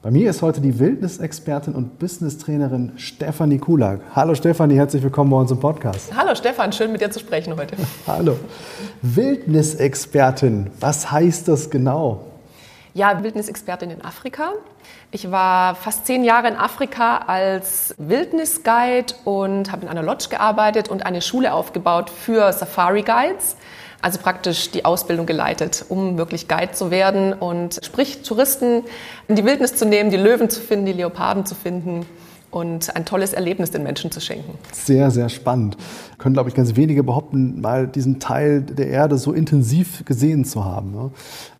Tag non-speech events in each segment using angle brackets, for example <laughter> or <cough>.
Bei mir ist heute die Wildnisexpertin und Business-Trainerin Stefanie Kulak. Hallo Stefanie, herzlich willkommen bei uns im Podcast. Hallo Stefan, schön mit dir zu sprechen heute. <laughs> Hallo. Wildnisexpertin, was heißt das genau? Ja, Wildnisexpertin in Afrika. Ich war fast zehn Jahre in Afrika als Wildnisguide und habe in einer Lodge gearbeitet und eine Schule aufgebaut für Safari Guides. Also praktisch die Ausbildung geleitet, um wirklich Guide zu werden und sprich Touristen in die Wildnis zu nehmen, die Löwen zu finden, die Leoparden zu finden und ein tolles Erlebnis den Menschen zu schenken. Sehr, sehr spannend. Können, glaube ich, ganz wenige behaupten, mal diesen Teil der Erde so intensiv gesehen zu haben. Ne?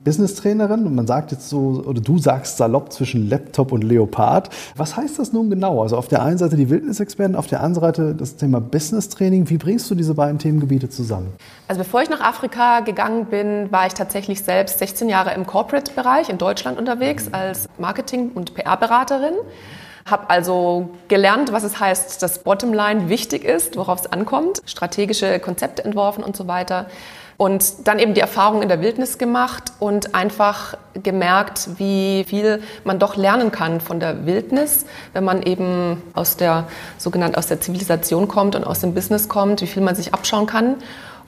Business-Trainerin, man sagt jetzt so, oder du sagst salopp zwischen Laptop und Leopard. Was heißt das nun genau? Also auf der einen Seite die Wildnisexperten, auf der anderen Seite das Thema Business-Training. Wie bringst du diese beiden Themengebiete zusammen? Also bevor ich nach Afrika gegangen bin, war ich tatsächlich selbst 16 Jahre im Corporate-Bereich in Deutschland unterwegs als Marketing- und PR-Beraterin. Habe also gelernt, was es heißt, dass Bottomline wichtig ist, worauf es ankommt, strategische Konzepte entworfen und so weiter. Und dann eben die Erfahrung in der Wildnis gemacht und einfach gemerkt, wie viel man doch lernen kann von der Wildnis, wenn man eben aus der sogenannten aus der Zivilisation kommt und aus dem Business kommt, wie viel man sich abschauen kann.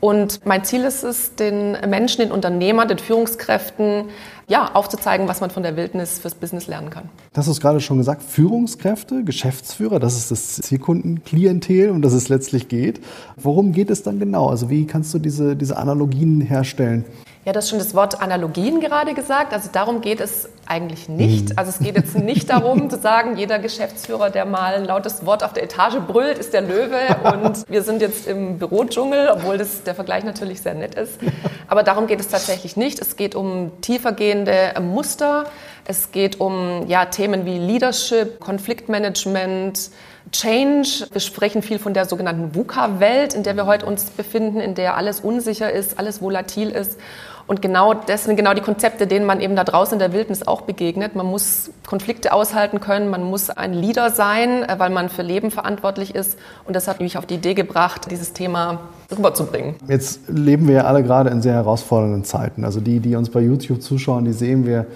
Und mein Ziel ist es, den Menschen, den Unternehmern, den Führungskräften ja, aufzuzeigen, was man von der Wildnis fürs Business lernen kann. Das hast du gerade schon gesagt, Führungskräfte, Geschäftsführer, das ist das Zielkundenklientel, um das es letztlich geht. Worum geht es dann genau? Also wie kannst du diese, diese Analogien herstellen? Ja, das ist schon das Wort Analogien gerade gesagt. Also darum geht es eigentlich nicht. Also es geht jetzt nicht darum zu sagen, jeder Geschäftsführer, der mal ein lautes Wort auf der Etage brüllt, ist der Löwe und wir sind jetzt im Bürodschungel, obwohl das, der Vergleich natürlich sehr nett ist. Aber darum geht es tatsächlich nicht. Es geht um tiefergehende Muster. Es geht um ja, Themen wie Leadership, Konfliktmanagement, Change. Wir sprechen viel von der sogenannten VUCA-Welt, in der wir heute uns befinden, in der alles unsicher ist, alles volatil ist. Und genau das sind genau die Konzepte, denen man eben da draußen in der Wildnis auch begegnet. Man muss Konflikte aushalten können, man muss ein Leader sein, äh, weil man für Leben verantwortlich ist. Und das hat mich auf die Idee gebracht, dieses Thema rüberzubringen. Jetzt leben wir ja alle gerade in sehr herausfordernden Zeiten. Also die, die uns bei YouTube zuschauen, die sehen wir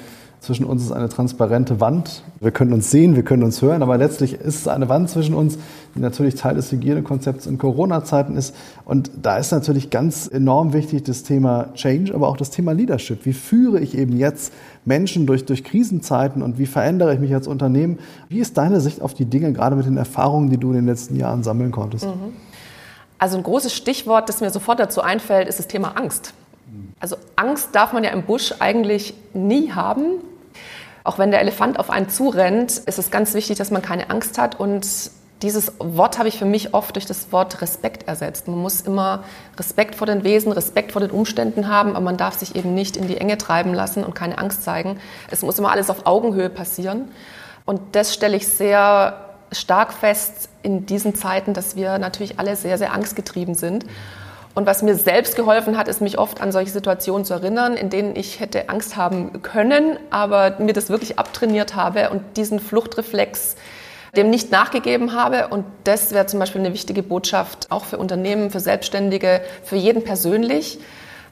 zwischen uns ist eine transparente Wand. Wir können uns sehen, wir können uns hören, aber letztlich ist es eine Wand zwischen uns, die natürlich Teil des Hygienekonzepts in Corona-Zeiten ist. Und da ist natürlich ganz enorm wichtig das Thema Change, aber auch das Thema Leadership. Wie führe ich eben jetzt Menschen durch, durch Krisenzeiten und wie verändere ich mich als Unternehmen? Wie ist deine Sicht auf die Dinge, gerade mit den Erfahrungen, die du in den letzten Jahren sammeln konntest? Mhm. Also ein großes Stichwort, das mir sofort dazu einfällt, ist das Thema Angst. Also Angst darf man ja im Busch eigentlich nie haben. Auch wenn der Elefant auf einen zurennt, ist es ganz wichtig, dass man keine Angst hat. Und dieses Wort habe ich für mich oft durch das Wort Respekt ersetzt. Man muss immer Respekt vor den Wesen, Respekt vor den Umständen haben, aber man darf sich eben nicht in die Enge treiben lassen und keine Angst zeigen. Es muss immer alles auf Augenhöhe passieren. Und das stelle ich sehr stark fest in diesen Zeiten, dass wir natürlich alle sehr, sehr angstgetrieben sind. Und was mir selbst geholfen hat, ist mich oft an solche Situationen zu erinnern, in denen ich hätte Angst haben können, aber mir das wirklich abtrainiert habe und diesen Fluchtreflex dem nicht nachgegeben habe. Und das wäre zum Beispiel eine wichtige Botschaft auch für Unternehmen, für Selbstständige, für jeden persönlich.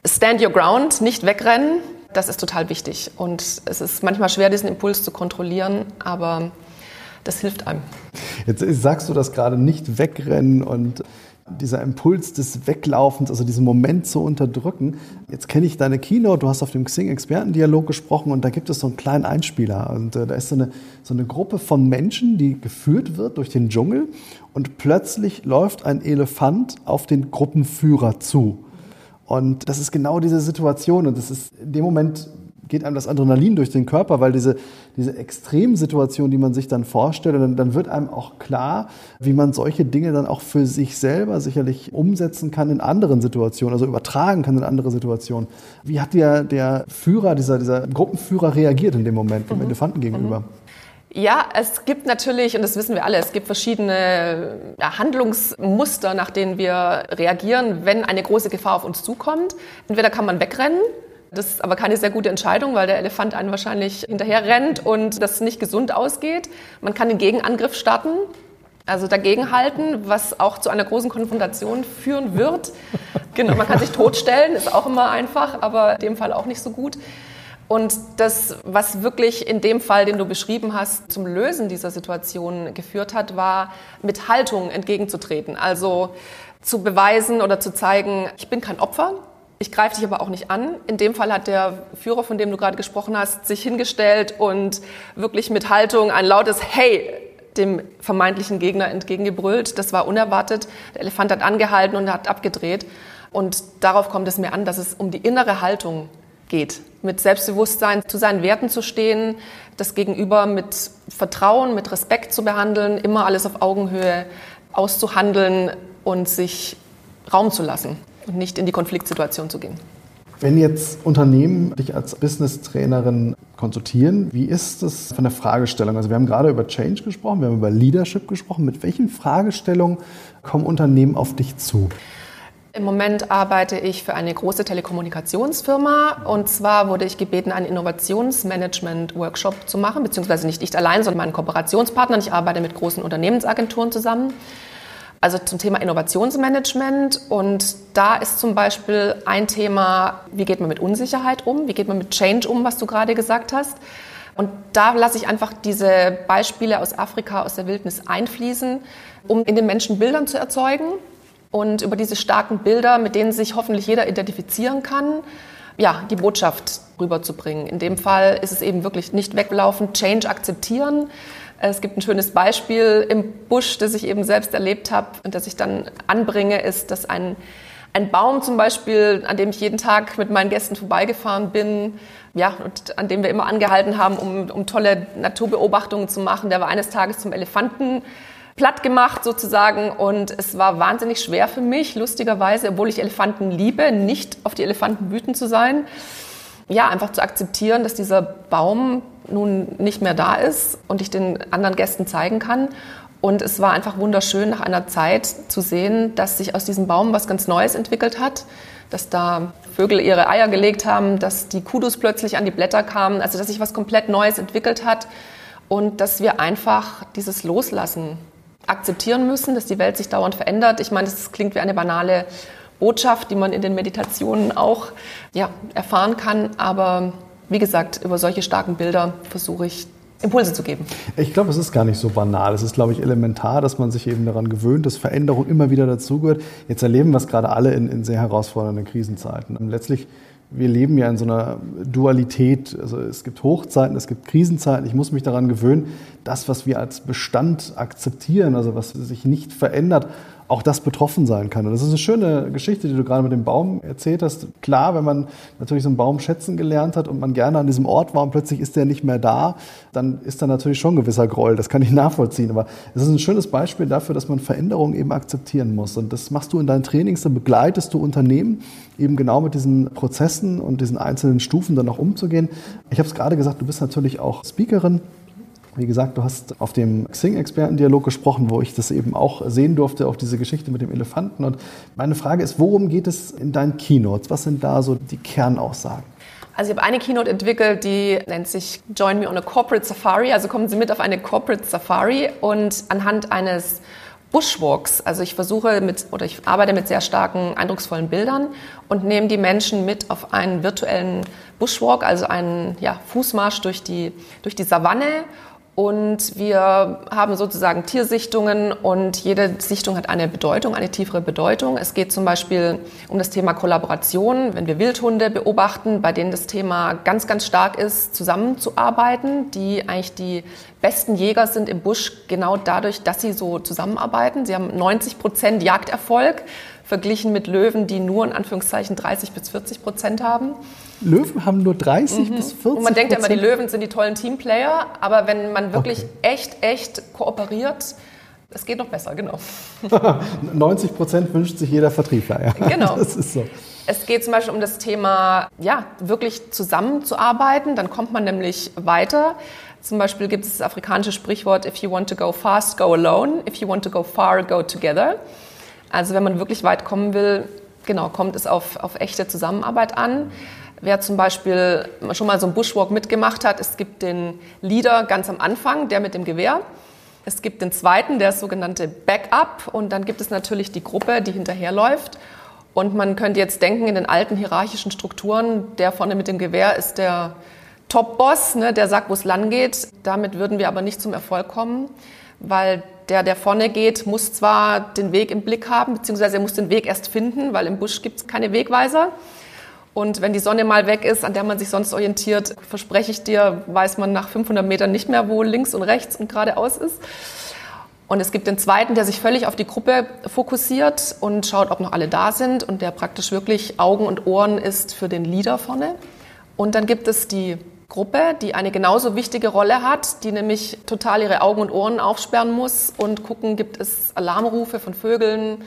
Stand your ground, nicht wegrennen. Das ist total wichtig. Und es ist manchmal schwer, diesen Impuls zu kontrollieren, aber das hilft einem. Jetzt sagst du das gerade nicht wegrennen und dieser Impuls des Weglaufens, also diesen Moment zu unterdrücken. Jetzt kenne ich deine Keynote, du hast auf dem Xing-Expertendialog gesprochen und da gibt es so einen kleinen Einspieler. Und äh, da ist so eine, so eine Gruppe von Menschen, die geführt wird durch den Dschungel und plötzlich läuft ein Elefant auf den Gruppenführer zu. Und das ist genau diese Situation und das ist in dem Moment geht einem das Adrenalin durch den Körper, weil diese, diese Extremsituation, die man sich dann vorstellt, dann, dann wird einem auch klar, wie man solche Dinge dann auch für sich selber sicherlich umsetzen kann in anderen Situationen, also übertragen kann in andere Situationen. Wie hat der, der Führer, dieser, dieser Gruppenführer reagiert in dem Moment dem mhm. Elefanten gegenüber? Mhm. Ja, es gibt natürlich, und das wissen wir alle, es gibt verschiedene Handlungsmuster, nach denen wir reagieren, wenn eine große Gefahr auf uns zukommt. Entweder kann man wegrennen, das ist aber keine sehr gute Entscheidung, weil der Elefant einen wahrscheinlich hinterher rennt und das nicht gesund ausgeht. Man kann den Gegenangriff starten, also dagegenhalten, was auch zu einer großen Konfrontation führen wird. Genau, man kann sich totstellen, ist auch immer einfach, aber in dem Fall auch nicht so gut. Und das, was wirklich in dem Fall, den du beschrieben hast, zum Lösen dieser Situation geführt hat, war mit Haltung entgegenzutreten. Also zu beweisen oder zu zeigen, ich bin kein Opfer, ich greife dich aber auch nicht an. In dem Fall hat der Führer, von dem du gerade gesprochen hast, sich hingestellt und wirklich mit Haltung ein lautes Hey dem vermeintlichen Gegner entgegengebrüllt. Das war unerwartet. Der Elefant hat angehalten und hat abgedreht. Und darauf kommt es mir an, dass es um die innere Haltung geht. Mit Selbstbewusstsein zu seinen Werten zu stehen, das Gegenüber mit Vertrauen, mit Respekt zu behandeln, immer alles auf Augenhöhe auszuhandeln und sich Raum zu lassen und nicht in die Konfliktsituation zu gehen. Wenn jetzt Unternehmen dich als Business-Trainerin konsultieren, wie ist das von der Fragestellung? Also wir haben gerade über Change gesprochen, wir haben über Leadership gesprochen. Mit welchen Fragestellungen kommen Unternehmen auf dich zu? Im Moment arbeite ich für eine große Telekommunikationsfirma und zwar wurde ich gebeten, einen Innovationsmanagement-Workshop zu machen, beziehungsweise nicht ich allein, sondern meinen Kooperationspartnern. Ich arbeite mit großen Unternehmensagenturen zusammen. Also zum Thema Innovationsmanagement und da ist zum Beispiel ein Thema, wie geht man mit Unsicherheit um, wie geht man mit Change um, was du gerade gesagt hast. Und da lasse ich einfach diese Beispiele aus Afrika, aus der Wildnis einfließen, um in den Menschen Bildern zu erzeugen und über diese starken Bilder, mit denen sich hoffentlich jeder identifizieren kann, ja, die Botschaft rüberzubringen. In dem Fall ist es eben wirklich nicht weglaufen, Change akzeptieren. Es gibt ein schönes Beispiel im Busch, das ich eben selbst erlebt habe und das ich dann anbringe, ist, dass ein, ein Baum zum Beispiel, an dem ich jeden Tag mit meinen Gästen vorbeigefahren bin, ja, und an dem wir immer angehalten haben, um, um tolle Naturbeobachtungen zu machen, der war eines Tages zum Elefanten platt gemacht sozusagen und es war wahnsinnig schwer für mich, lustigerweise, obwohl ich Elefanten liebe, nicht auf die Elefanten wütend zu sein. Ja, einfach zu akzeptieren, dass dieser Baum nun nicht mehr da ist und ich den anderen Gästen zeigen kann. Und es war einfach wunderschön, nach einer Zeit zu sehen, dass sich aus diesem Baum was ganz Neues entwickelt hat, dass da Vögel ihre Eier gelegt haben, dass die Kudus plötzlich an die Blätter kamen, also dass sich was komplett Neues entwickelt hat und dass wir einfach dieses Loslassen akzeptieren müssen, dass die Welt sich dauernd verändert. Ich meine, das klingt wie eine banale Botschaft, die man in den Meditationen auch ja, erfahren kann. Aber wie gesagt, über solche starken Bilder versuche ich Impulse zu geben. Ich glaube, es ist gar nicht so banal. Es ist, glaube ich, elementar, dass man sich eben daran gewöhnt, dass Veränderung immer wieder dazugehört. Jetzt erleben wir es gerade alle in, in sehr herausfordernden Krisenzeiten. Und letztlich wir leben ja in so einer Dualität. Also es gibt Hochzeiten, es gibt Krisenzeiten. Ich muss mich daran gewöhnen, das, was wir als Bestand akzeptieren, also was sich nicht verändert, auch das betroffen sein kann. Und das ist eine schöne Geschichte, die du gerade mit dem Baum erzählt hast. Klar, wenn man natürlich so einen Baum schätzen gelernt hat und man gerne an diesem Ort war und plötzlich ist der nicht mehr da, dann ist da natürlich schon ein gewisser Groll. Das kann ich <laughs> nachvollziehen. Aber es ist ein schönes Beispiel dafür, dass man Veränderungen eben akzeptieren muss. Und das machst du in deinen Trainings, da begleitest du Unternehmen eben genau mit diesen Prozessen und diesen einzelnen Stufen dann auch umzugehen. Ich habe es gerade gesagt, du bist natürlich auch Speakerin wie gesagt, du hast auf dem Xing-Expertendialog gesprochen, wo ich das eben auch sehen durfte, auch diese Geschichte mit dem Elefanten. Und meine Frage ist, worum geht es in deinen Keynotes? Was sind da so die Kernaussagen? Also ich habe eine Keynote entwickelt, die nennt sich Join Me on a Corporate Safari. Also kommen Sie mit auf eine Corporate Safari und anhand eines Bushwalks, also ich versuche mit oder ich arbeite mit sehr starken, eindrucksvollen Bildern und nehme die Menschen mit auf einen virtuellen Bushwalk, also einen ja, Fußmarsch durch die, durch die Savanne und wir haben sozusagen Tiersichtungen und jede Sichtung hat eine Bedeutung, eine tiefere Bedeutung. Es geht zum Beispiel um das Thema Kollaboration, wenn wir Wildhunde beobachten, bei denen das Thema ganz, ganz stark ist, zusammenzuarbeiten, die eigentlich die besten Jäger sind im Busch genau dadurch, dass sie so zusammenarbeiten. Sie haben 90 Prozent Jagderfolg verglichen mit Löwen, die nur in Anführungszeichen 30 bis 40 Prozent haben. Löwen haben nur 30 mhm. bis 40 Und man denkt ja immer, die Löwen sind die tollen Teamplayer, aber wenn man wirklich okay. echt, echt kooperiert, es geht noch besser, genau. <laughs> 90 Prozent wünscht sich jeder Vertriebler, ja. Genau. <laughs> Das ist so. Es geht zum Beispiel um das Thema, ja, wirklich zusammenzuarbeiten, dann kommt man nämlich weiter. Zum Beispiel gibt es das afrikanische Sprichwort, if you want to go fast, go alone. If you want to go far, go together. Also wenn man wirklich weit kommen will, genau, kommt es auf, auf echte Zusammenarbeit an. Wer zum Beispiel schon mal so einen Bushwalk mitgemacht hat, es gibt den Leader ganz am Anfang, der mit dem Gewehr. Es gibt den zweiten, der ist sogenannte Backup. Und dann gibt es natürlich die Gruppe, die hinterherläuft. Und man könnte jetzt denken, in den alten hierarchischen Strukturen, der vorne mit dem Gewehr ist der Top-Boss, ne, der sagt, wo es lang geht. Damit würden wir aber nicht zum Erfolg kommen, weil der, der vorne geht, muss zwar den Weg im Blick haben, beziehungsweise er muss den Weg erst finden, weil im Busch gibt es keine Wegweiser. Und wenn die Sonne mal weg ist, an der man sich sonst orientiert, verspreche ich dir, weiß man nach 500 Metern nicht mehr, wo links und rechts und geradeaus ist. Und es gibt den zweiten, der sich völlig auf die Gruppe fokussiert und schaut, ob noch alle da sind und der praktisch wirklich Augen und Ohren ist für den Leader vorne. Und dann gibt es die Gruppe, die eine genauso wichtige Rolle hat, die nämlich total ihre Augen und Ohren aufsperren muss und gucken, gibt es Alarmrufe von Vögeln.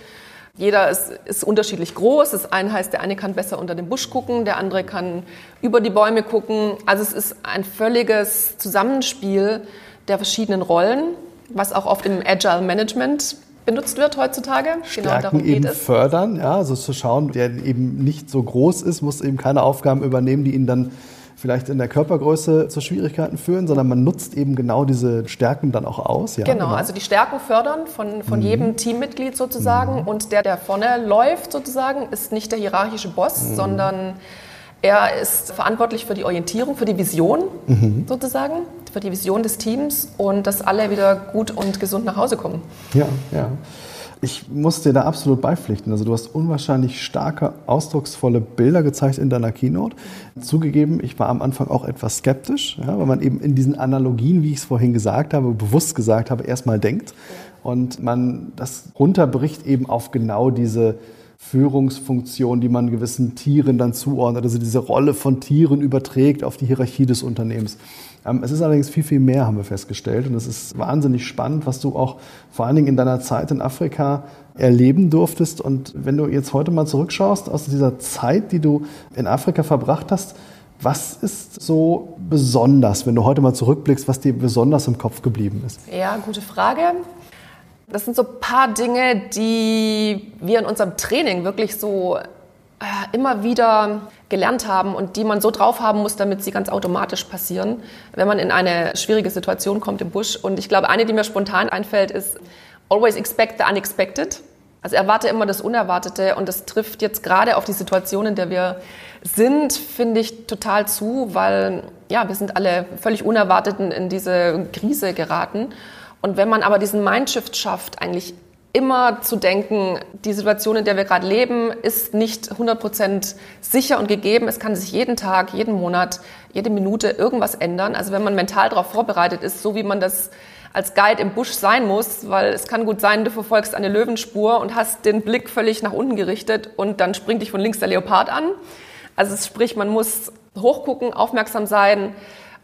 Jeder ist, ist unterschiedlich groß. Das eine heißt, der eine kann besser unter den Busch gucken, der andere kann über die Bäume gucken. Also es ist ein völliges Zusammenspiel der verschiedenen Rollen, was auch oft im Agile Management benutzt wird heutzutage. Genau Stärken genau darum geht eben es. fördern, ja, also zu schauen, der eben nicht so groß ist, muss eben keine Aufgaben übernehmen, die ihn dann vielleicht in der Körpergröße zu Schwierigkeiten führen, sondern man nutzt eben genau diese Stärken dann auch aus. Ja, genau, genau. also die Stärken fördern von, von mhm. jedem Teammitglied sozusagen mhm. und der, der vorne läuft sozusagen, ist nicht der hierarchische Boss, mhm. sondern er ist verantwortlich für die Orientierung, für die Vision mhm. sozusagen, für die Vision des Teams und dass alle wieder gut und gesund nach Hause kommen. Ja, ja. Ich muss dir da absolut beipflichten. Also du hast unwahrscheinlich starke, ausdrucksvolle Bilder gezeigt in deiner Keynote. Zugegeben, ich war am Anfang auch etwas skeptisch, ja, weil man eben in diesen Analogien, wie ich es vorhin gesagt habe, bewusst gesagt habe, erstmal denkt. Und man das runterbricht eben auf genau diese Führungsfunktion, die man gewissen Tieren dann zuordnet, also diese Rolle von Tieren überträgt auf die Hierarchie des Unternehmens. Ähm, es ist allerdings viel, viel mehr, haben wir festgestellt. Und es ist wahnsinnig spannend, was du auch vor allen Dingen in deiner Zeit in Afrika erleben durftest. Und wenn du jetzt heute mal zurückschaust aus dieser Zeit, die du in Afrika verbracht hast, was ist so besonders, wenn du heute mal zurückblickst, was dir besonders im Kopf geblieben ist? Ja, gute Frage. Das sind so ein paar Dinge, die wir in unserem Training wirklich so äh, immer wieder gelernt haben und die man so drauf haben muss, damit sie ganz automatisch passieren, wenn man in eine schwierige Situation kommt im Busch. Und ich glaube, eine, die mir spontan einfällt, ist always expect the unexpected. Also erwarte immer das Unerwartete und das trifft jetzt gerade auf die Situation, in der wir sind, finde ich total zu, weil ja, wir sind alle völlig unerwartet in diese Krise geraten. Und wenn man aber diesen Mindshift schafft, eigentlich immer zu denken, die Situation, in der wir gerade leben, ist nicht 100% sicher und gegeben. Es kann sich jeden Tag, jeden Monat, jede Minute irgendwas ändern. Also wenn man mental darauf vorbereitet ist, so wie man das als Guide im Busch sein muss, weil es kann gut sein, du verfolgst eine Löwenspur und hast den Blick völlig nach unten gerichtet und dann springt dich von links der Leopard an. Also sprich, man muss hochgucken, aufmerksam sein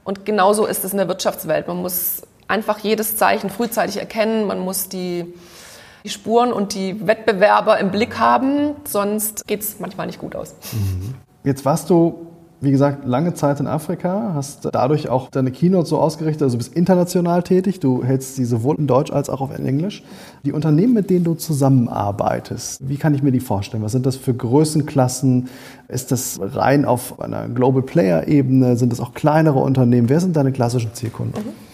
und genauso ist es in der Wirtschaftswelt. Man muss einfach jedes Zeichen frühzeitig erkennen, man muss die die Spuren und die Wettbewerber im Blick haben, sonst geht es manchmal nicht gut aus. Mhm. Jetzt warst du, wie gesagt, lange Zeit in Afrika, hast dadurch auch deine Keynote so ausgerichtet, also du bist international tätig, du hältst sie sowohl in Deutsch als auch auf Englisch. Die Unternehmen, mit denen du zusammenarbeitest, wie kann ich mir die vorstellen? Was sind das für Größenklassen? Ist das rein auf einer Global Player Ebene? Sind das auch kleinere Unternehmen? Wer sind deine klassischen Zielkunden? Mhm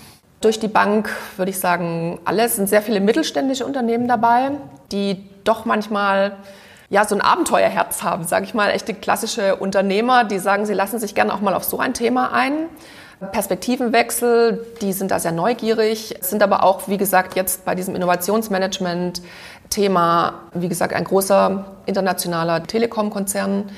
durch die Bank, würde ich sagen, alles. Es sind sehr viele mittelständische Unternehmen dabei, die doch manchmal ja, so ein Abenteuerherz haben, sage ich mal, echte klassische Unternehmer, die sagen, sie lassen sich gerne auch mal auf so ein Thema ein. Perspektivenwechsel, die sind da sehr neugierig, sind aber auch, wie gesagt, jetzt bei diesem Innovationsmanagement-Thema, wie gesagt, ein großer internationaler Telekom-Konzern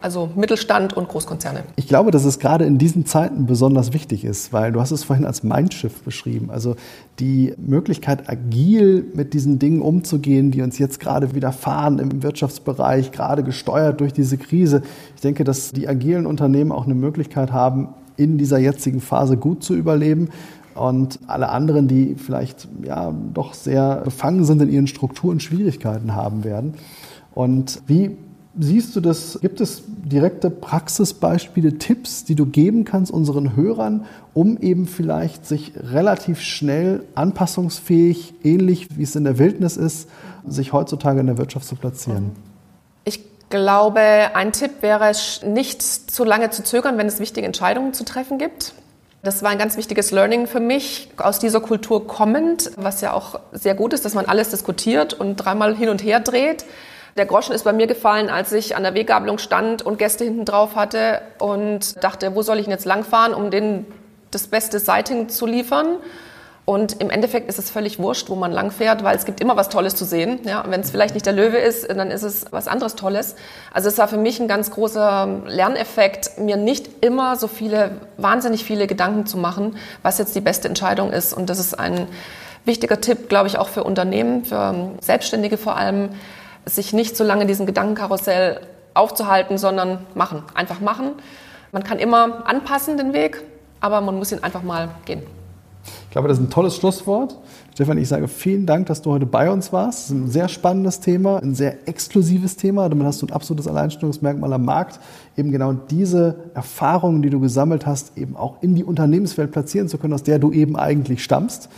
also Mittelstand und Großkonzerne. Ich glaube, dass es gerade in diesen Zeiten besonders wichtig ist, weil du hast es vorhin als Mindshift beschrieben. Also die Möglichkeit, agil mit diesen Dingen umzugehen, die uns jetzt gerade widerfahren im Wirtschaftsbereich, gerade gesteuert durch diese Krise. Ich denke, dass die agilen Unternehmen auch eine Möglichkeit haben, in dieser jetzigen Phase gut zu überleben und alle anderen, die vielleicht ja doch sehr befangen sind in ihren Strukturen, Schwierigkeiten haben werden. Und wie siehst du das? Gibt es direkte Praxisbeispiele, Tipps, die du geben kannst unseren Hörern, um eben vielleicht sich relativ schnell anpassungsfähig, ähnlich wie es in der Wildnis ist, sich heutzutage in der Wirtschaft zu platzieren? Ich glaube, ein Tipp wäre, nicht zu lange zu zögern, wenn es wichtige Entscheidungen zu treffen gibt. Das war ein ganz wichtiges Learning für mich, aus dieser Kultur kommend, was ja auch sehr gut ist, dass man alles diskutiert und dreimal hin und her dreht. Der Groschen ist bei mir gefallen, als ich an der Weggabelung stand und Gäste hinten drauf hatte und dachte, wo soll ich denn jetzt langfahren, um denen das beste Sighting zu liefern. Und im Endeffekt ist es völlig wurscht, wo man langfährt, weil es gibt immer was Tolles zu sehen. Ja, wenn es vielleicht nicht der Löwe ist, dann ist es was anderes Tolles. Also es war für mich ein ganz großer Lerneffekt, mir nicht immer so viele, wahnsinnig viele Gedanken zu machen, was jetzt die beste Entscheidung ist. Und das ist ein wichtiger Tipp, glaube ich, auch für Unternehmen, für Selbstständige vor allem, sich nicht so lange diesen Gedankenkarussell aufzuhalten, sondern machen, einfach machen. Man kann immer anpassen den Weg, aber man muss ihn einfach mal gehen. Ich glaube, das ist ein tolles Schlusswort. Stefan, ich sage vielen Dank, dass du heute bei uns warst. Das ist ein sehr spannendes Thema, ein sehr exklusives Thema. Damit hast du ein absolutes Alleinstellungsmerkmal am Markt, eben genau diese Erfahrungen, die du gesammelt hast, eben auch in die Unternehmenswelt platzieren zu können, aus der du eben eigentlich stammst.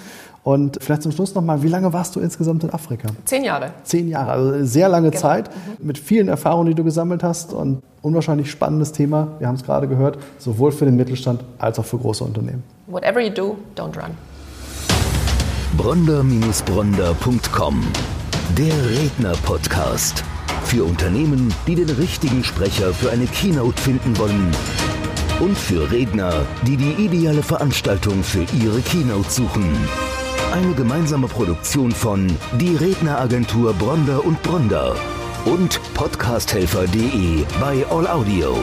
Und vielleicht zum Schluss nochmal, wie lange warst du insgesamt in Afrika? Zehn Jahre. Zehn Jahre, also sehr lange genau. Zeit mhm. mit vielen Erfahrungen, die du gesammelt hast und unwahrscheinlich spannendes Thema. Wir haben es gerade gehört, sowohl für den Mittelstand als auch für große Unternehmen. Whatever you do, don't run. Bronder-Bronder.com Der Redner-Podcast. Für Unternehmen, die den richtigen Sprecher für eine Keynote finden wollen. Und für Redner, die die ideale Veranstaltung für ihre Keynote suchen. Eine gemeinsame Produktion von Die Redneragentur Bronder und Bronder und podcasthelfer.de bei All Audio.